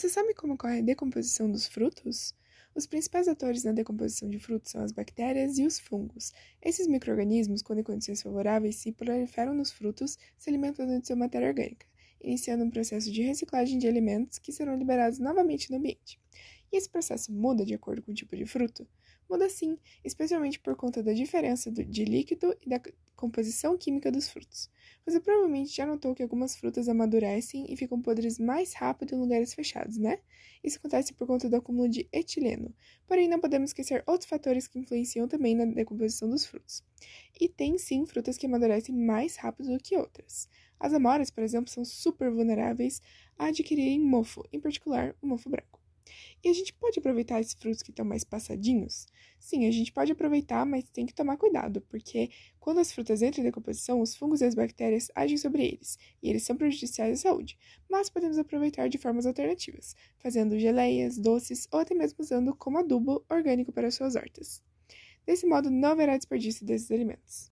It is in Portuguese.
Você sabe como ocorre a decomposição dos frutos? Os principais atores na decomposição de frutos são as bactérias e os fungos. Esses micro-organismos, quando em condições favoráveis, se proliferam nos frutos, se alimentando de sua matéria orgânica, iniciando um processo de reciclagem de alimentos que serão liberados novamente no ambiente. E esse processo muda de acordo com o tipo de fruto? Muda sim, especialmente por conta da diferença de líquido e da composição química dos frutos. Você provavelmente já notou que algumas frutas amadurecem e ficam podres mais rápido em lugares fechados, né? Isso acontece por conta do acúmulo de etileno. Porém, não podemos esquecer outros fatores que influenciam também na decomposição dos frutos. E tem sim frutas que amadurecem mais rápido do que outras. As amoras, por exemplo, são super vulneráveis a adquirirem mofo, em particular o mofo branco. E a gente pode aproveitar esses frutos que estão mais passadinhos? Sim, a gente pode aproveitar, mas tem que tomar cuidado, porque quando as frutas entram em decomposição, os fungos e as bactérias agem sobre eles, e eles são prejudiciais à saúde. Mas podemos aproveitar de formas alternativas, fazendo geleias, doces ou até mesmo usando como adubo orgânico para suas hortas. Desse modo, não haverá desperdício desses alimentos.